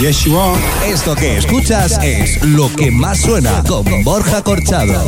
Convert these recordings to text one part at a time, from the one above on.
Yes, you are. Esto que escuchas es lo que más suena con Borja Corchado.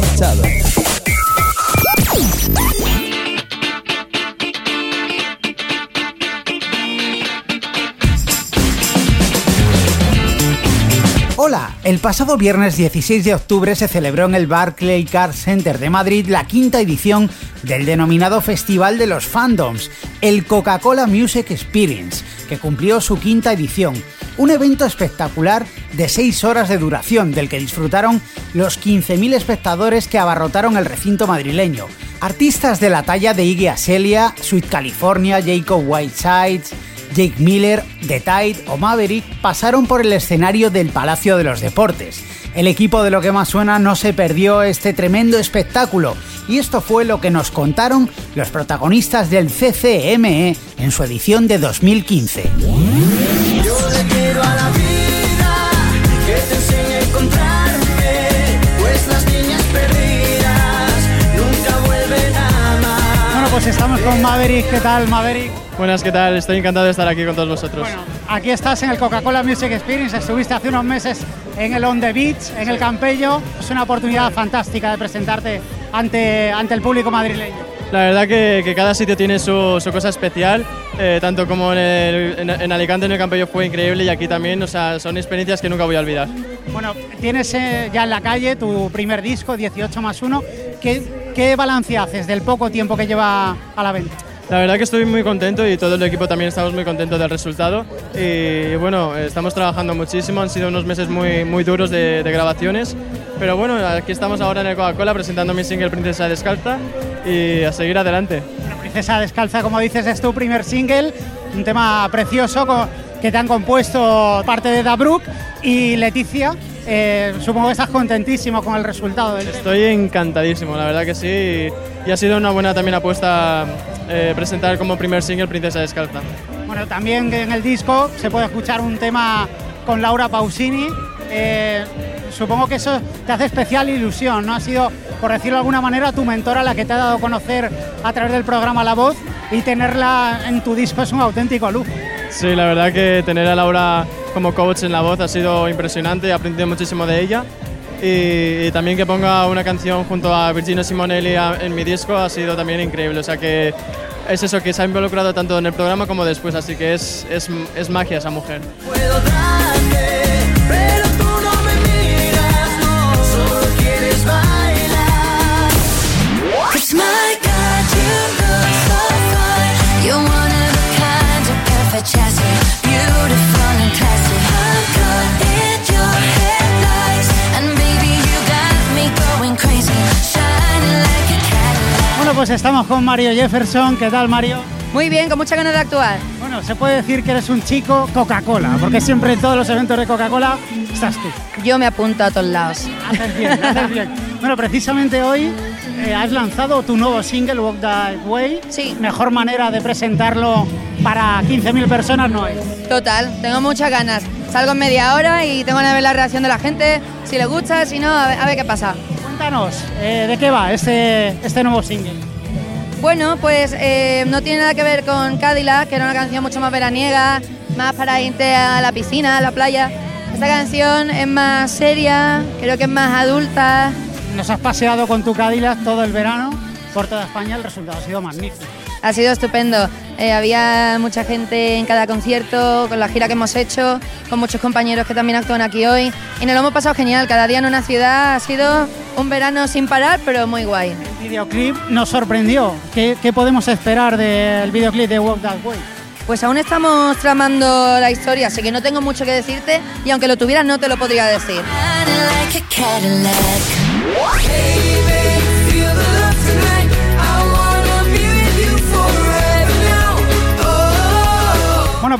Hola, el pasado viernes 16 de octubre se celebró en el Barclay Car Center de Madrid la quinta edición del denominado Festival de los Fandoms, el Coca-Cola Music Experience, que cumplió su quinta edición. Un evento espectacular de 6 horas de duración, del que disfrutaron los 15.000 espectadores que abarrotaron el recinto madrileño. Artistas de la talla de Iggy Azalea, Sweet California, Jacob Whitesides, Jake Miller, The Tide o Maverick pasaron por el escenario del Palacio de los Deportes. El equipo de lo que más suena no se perdió este tremendo espectáculo y esto fue lo que nos contaron los protagonistas del CCME en su edición de 2015. Pues estamos con Maverick. ¿Qué tal, Maverick? Buenas, ¿qué tal? Estoy encantado de estar aquí con todos vosotros. Bueno, aquí estás en el Coca-Cola Music Experience. Estuviste hace unos meses en el On the Beach, en el Campello. Es una oportunidad fantástica de presentarte ante, ante el público madrileño. La verdad que, que cada sitio tiene su, su cosa especial, eh, tanto como en, el- en- en Alicante en el Campello fue increíble y aquí también, o sea, son experiencias que nunca voy a olvidar. Bueno, tienes eh, ya en la calle tu primer disco, 18 más 1. ¿Qué, ¿Qué balance haces del poco tiempo que lleva a la venta? La verdad que estoy muy contento y todo el equipo también estamos muy contentos del resultado. Y bueno, estamos trabajando muchísimo, han sido unos meses muy, muy duros de, de grabaciones. Pero bueno, aquí estamos ahora en el Coca-Cola presentando mi single Princesa Descalza y a seguir adelante. La Princesa Descalza, como dices, es tu primer single, un tema precioso que te han compuesto parte de Dabruk y Leticia. Eh, supongo que estás contentísimo con el resultado del Estoy encantadísimo, la verdad que sí. Y, y ha sido una buena también apuesta eh, presentar como primer single Princesa Descalza. Bueno, también en el disco se puede escuchar un tema con Laura Pausini. Eh, supongo que eso te hace especial ilusión, ¿no? Ha sido, por decirlo de alguna manera, tu mentora la que te ha dado a conocer a través del programa La Voz y tenerla en tu disco es un auténtico lujo. Sí, la verdad que tener a Laura como coach en la voz ha sido impresionante, he aprendido muchísimo de ella. Y, y también que ponga una canción junto a Virginia Simonelli en mi disco ha sido también increíble. O sea que es eso, que se ha involucrado tanto en el programa como después, así que es, es, es magia esa mujer. Puedo darte, pero pues estamos con Mario Jefferson. ¿Qué tal, Mario? Muy bien, con mucha ganas de actuar. Bueno, se puede decir que eres un chico Coca-Cola, porque siempre en todos los eventos de Coca-Cola estás tú. Yo me apunto a todos lados. Haces bien, haces bien. Bueno, precisamente hoy eh, has lanzado tu nuevo single, Walk That Way. Sí. Mejor manera de presentarlo para 15.000 personas no hay. Total, tengo muchas ganas. Salgo en media hora y tengo de ver la reacción de la gente. Si le gusta, si no, a ver, a ver qué pasa. Cuéntanos, eh, ¿de qué va este, este nuevo single? Bueno, pues eh, no tiene nada que ver con Cadillac, que era una canción mucho más veraniega, más para irte a la piscina, a la playa. Esta canción es más seria, creo que es más adulta. Nos has paseado con tu Cadillac todo el verano por toda España, el resultado ha sido magnífico. Ha sido estupendo. Eh, había mucha gente en cada concierto, con la gira que hemos hecho, con muchos compañeros que también actúan aquí hoy. Y nos lo hemos pasado genial. Cada día en una ciudad ha sido un verano sin parar, pero muy guay. El videoclip nos sorprendió. ¿Qué, qué podemos esperar del videoclip de Walk That Way? Pues aún estamos tramando la historia, así que no tengo mucho que decirte y aunque lo tuviera no te lo podría decir.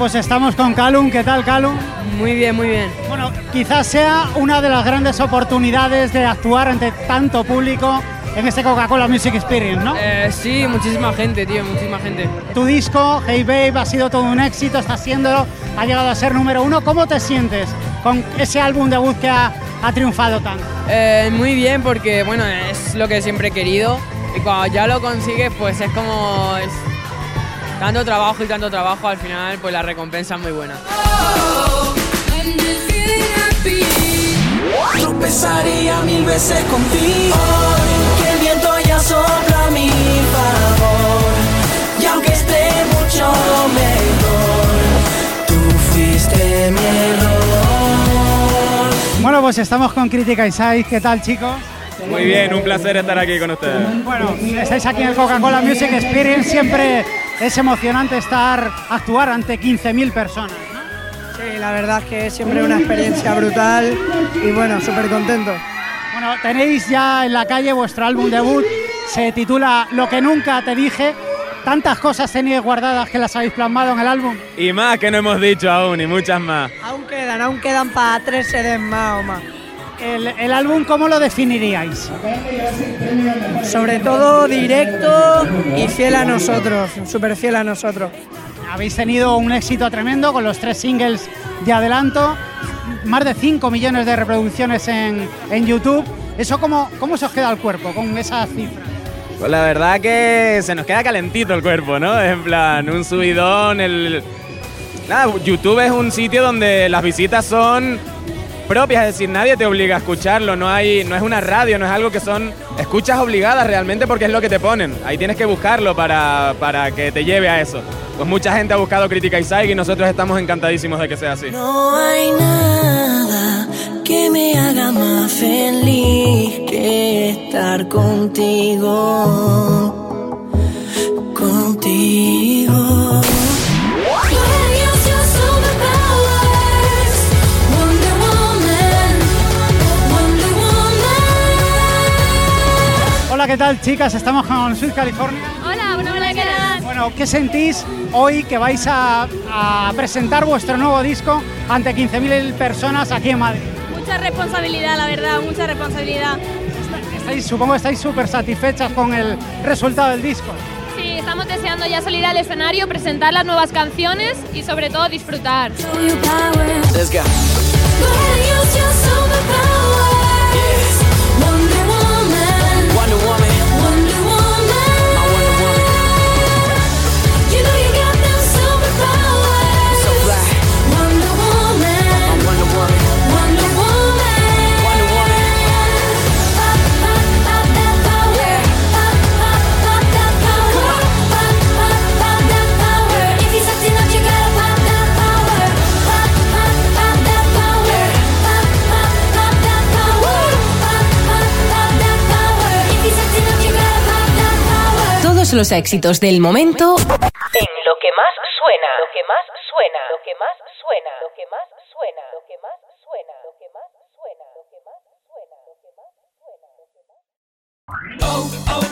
Pues estamos con Calum. ¿Qué tal, Calum? Muy bien, muy bien. Bueno, quizás sea una de las grandes oportunidades de actuar ante tanto público en este Coca-Cola Music Experience, ¿no? Eh, sí, muchísima gente, tío, muchísima gente. Tu disco, Hey Babe, ha sido todo un éxito, está haciéndolo, ha llegado a ser número uno. ¿Cómo te sientes con ese álbum debut que ha, ha triunfado tanto? Eh, muy bien porque, bueno, es lo que siempre he querido y cuando ya lo consigues, pues es como... Es, tanto trabajo y tanto trabajo, al final, pues la recompensa es muy buena. Tropezaría mil veces contigo. Hoy que el viento ya sopla a mi favor. Y aunque esté mucho mejor, tú fuiste mi error. Bueno, pues estamos con Crítica Inside. ¿Qué tal, chicos? Muy bien, un placer estar aquí con ustedes. Bueno, estáis aquí en el Coca-Cola Music Experience. Siempre es emocionante estar, actuar ante 15.000 personas. ¿no? Sí, la verdad es que es siempre una experiencia brutal y bueno, súper contento. Bueno, tenéis ya en la calle vuestro álbum debut. Se titula Lo que nunca te dije. Tantas cosas tenéis guardadas que las habéis plasmado en el álbum. Y más que no hemos dicho aún, y muchas más. Aún quedan, aún quedan para tres CDs más o más. El, álbum, ¿cómo lo definiríais? Sobre todo directo y fiel a nosotros, súper fiel a nosotros. Habéis tenido un éxito tremendo con los tres singles de adelanto, más de 5 millones de reproducciones en, en YouTube. ¿Eso cómo, cómo se os queda el cuerpo con esas cifras? Pues la verdad que se nos queda calentito el cuerpo, ¿no? En plan, un subidón, el... YouTube es un sitio donde las visitas son propias, es decir, nadie te obliga a escucharlo, no hay, no es una radio, no es algo que son escuchas obligadas realmente porque es lo que te ponen. Ahí tienes que buscarlo para, para que te lleve a eso. Pues mucha gente ha buscado Crítica y y nosotros estamos encantadísimos de que sea así. No hay nada que me haga más feliz que estar contigo. ¿Qué tal, chicas? Estamos con Sud California. Hola, bueno, hola, ¿qué tal? Bueno, ¿qué sentís hoy que vais a, a presentar vuestro nuevo disco ante 15.000 personas aquí en Madrid? Mucha responsabilidad, la verdad, mucha responsabilidad. Estáis, supongo que estáis súper satisfechas con el resultado del disco. Sí, estamos deseando ya salir al escenario, presentar las nuevas canciones y sobre todo disfrutar. Let's go. Todos los éxitos del momento En lo que más suena. Lo que más suena. Lo que más suena. Lo que más suena. Lo que más suena. Lo que más suena. Lo que más suena. Lo que más